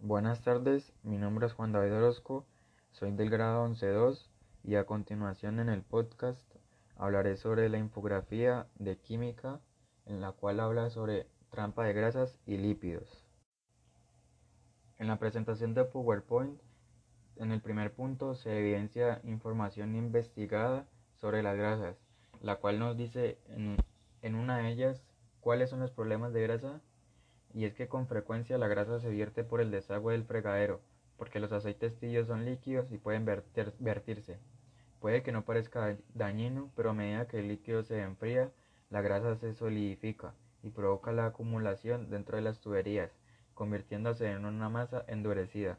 Buenas tardes, mi nombre es Juan David Orozco, soy del grado 11.2 y a continuación en el podcast hablaré sobre la infografía de química en la cual habla sobre trampa de grasas y lípidos. En la presentación de PowerPoint, en el primer punto se evidencia información investigada sobre las grasas, la cual nos dice en, en una de ellas cuáles son los problemas de grasa y es que con frecuencia la grasa se vierte por el desagüe del fregadero, porque los aceites tibios son líquidos y pueden vertirse. Puede que no parezca dañino, pero a medida que el líquido se enfría, la grasa se solidifica y provoca la acumulación dentro de las tuberías, convirtiéndose en una masa endurecida.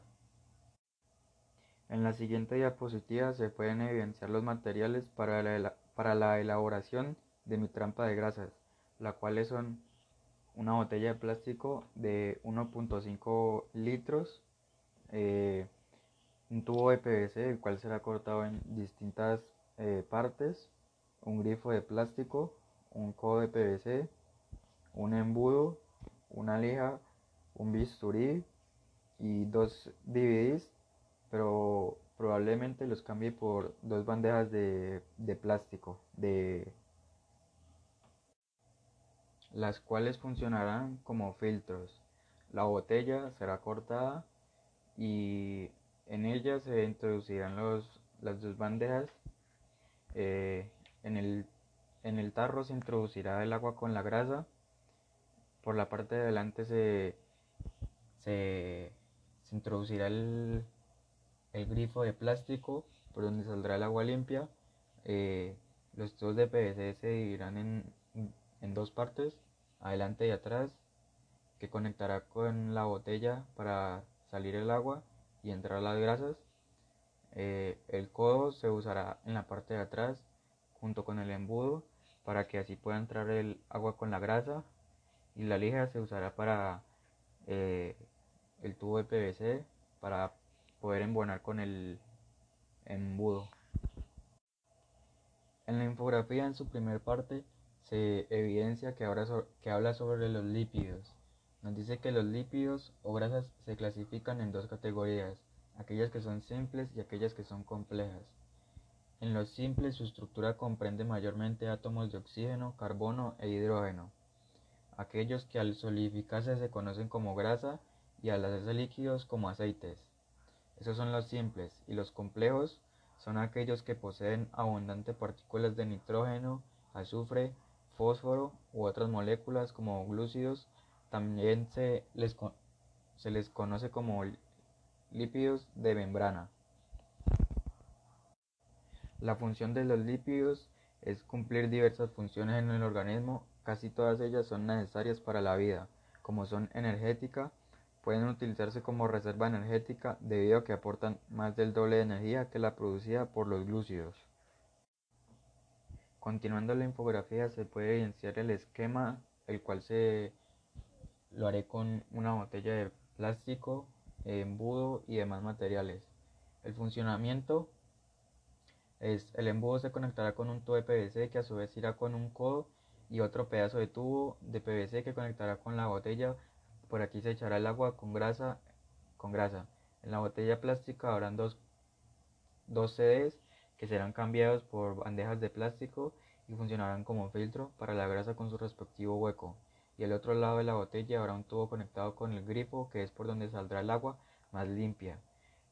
En la siguiente diapositiva se pueden evidenciar los materiales para la, para la elaboración de mi trampa de grasas, las cuales son una botella de plástico de 1.5 litros, eh, un tubo de PVC el cual será cortado en distintas eh, partes, un grifo de plástico, un codo de PVC, un embudo, una lija, un bisturí y dos DVDs, pero probablemente los cambie por dos bandejas de, de plástico de las cuales funcionarán como filtros. La botella será cortada y en ella se introducirán los, las dos bandejas. Eh, en, el, en el tarro se introducirá el agua con la grasa. Por la parte de adelante se, se, introducirá el, el, grifo de plástico por donde saldrá el agua limpia. Eh, los tubos de PVC se dividirán en, en dos partes, adelante y atrás, que conectará con la botella para salir el agua y entrar las grasas. Eh, el codo se usará en la parte de atrás junto con el embudo para que así pueda entrar el agua con la grasa y la lija se usará para eh, el tubo de PVC para poder embonar con el embudo. En la infografía en su primer parte se evidencia que, ahora que habla sobre los lípidos. Nos dice que los lípidos o grasas se clasifican en dos categorías, aquellas que son simples y aquellas que son complejas. En los simples su estructura comprende mayormente átomos de oxígeno, carbono e hidrógeno. Aquellos que al solidificarse se conocen como grasa y al hacerse líquidos como aceites. Esos son los simples y los complejos son aquellos que poseen abundantes partículas de nitrógeno, azufre, fósforo u otras moléculas como glúcidos también se les, se les conoce como lípidos de membrana. La función de los lípidos es cumplir diversas funciones en el organismo, casi todas ellas son necesarias para la vida, como son energética, pueden utilizarse como reserva energética debido a que aportan más del doble de energía que la producida por los glúcidos. Continuando la infografía se puede evidenciar el esquema, el cual se lo haré con una botella de plástico, embudo y demás materiales. El funcionamiento es el embudo se conectará con un tubo de PVC que a su vez irá con un codo y otro pedazo de tubo de PVC que conectará con la botella. Por aquí se echará el agua con grasa. Con grasa. En la botella plástica habrán dos, dos CDs que serán cambiados por bandejas de plástico y funcionarán como filtro para la grasa con su respectivo hueco. Y al otro lado de la botella habrá un tubo conectado con el grifo que es por donde saldrá el agua más limpia.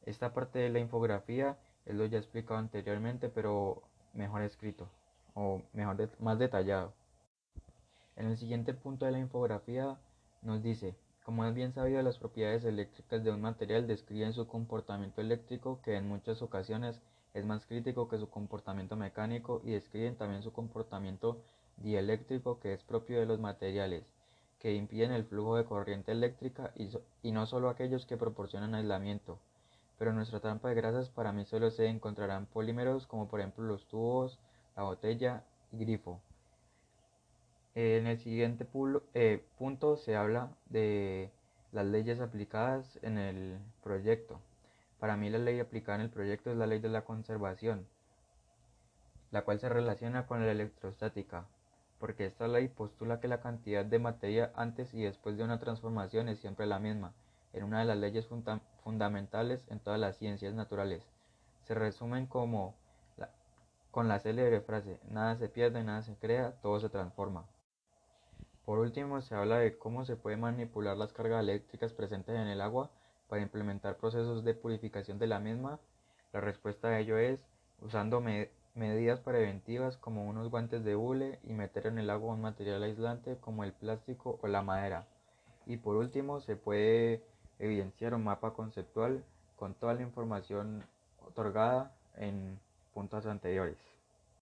Esta parte de la infografía es lo ya explicado anteriormente pero mejor escrito o mejor más detallado. En el siguiente punto de la infografía nos dice, como es bien sabido, las propiedades eléctricas de un material describen su comportamiento eléctrico que en muchas ocasiones es más crítico que su comportamiento mecánico y describen también su comportamiento dieléctrico que es propio de los materiales que impiden el flujo de corriente eléctrica y, no solo aquellos que proporcionan aislamiento. Pero en nuestra trampa de grasas para mí solo se encontrarán polímeros como por ejemplo los tubos, la botella y grifo. En el siguiente eh, punto se habla de las leyes aplicadas en el proyecto. Para mí la ley aplicada en el proyecto es la ley de la conservación, la cual se relaciona con la electrostática, porque esta ley postula que la cantidad de materia antes y después de una transformación es siempre la misma, en una de las leyes fundamentales en todas las ciencias naturales. Se resumen como con la célebre frase, nada se pierde, nada se crea, todo se transforma. Por último, se habla de cómo se puede manipular las cargas eléctricas presentes en el agua para implementar procesos de purificación de la misma. La respuesta a ello es usando medidas preventivas como unos guantes de hule y meter en el agua un material aislante como el plástico o la madera. Y por último, se puede evidenciar un mapa conceptual con toda la información otorgada en puntos anteriores.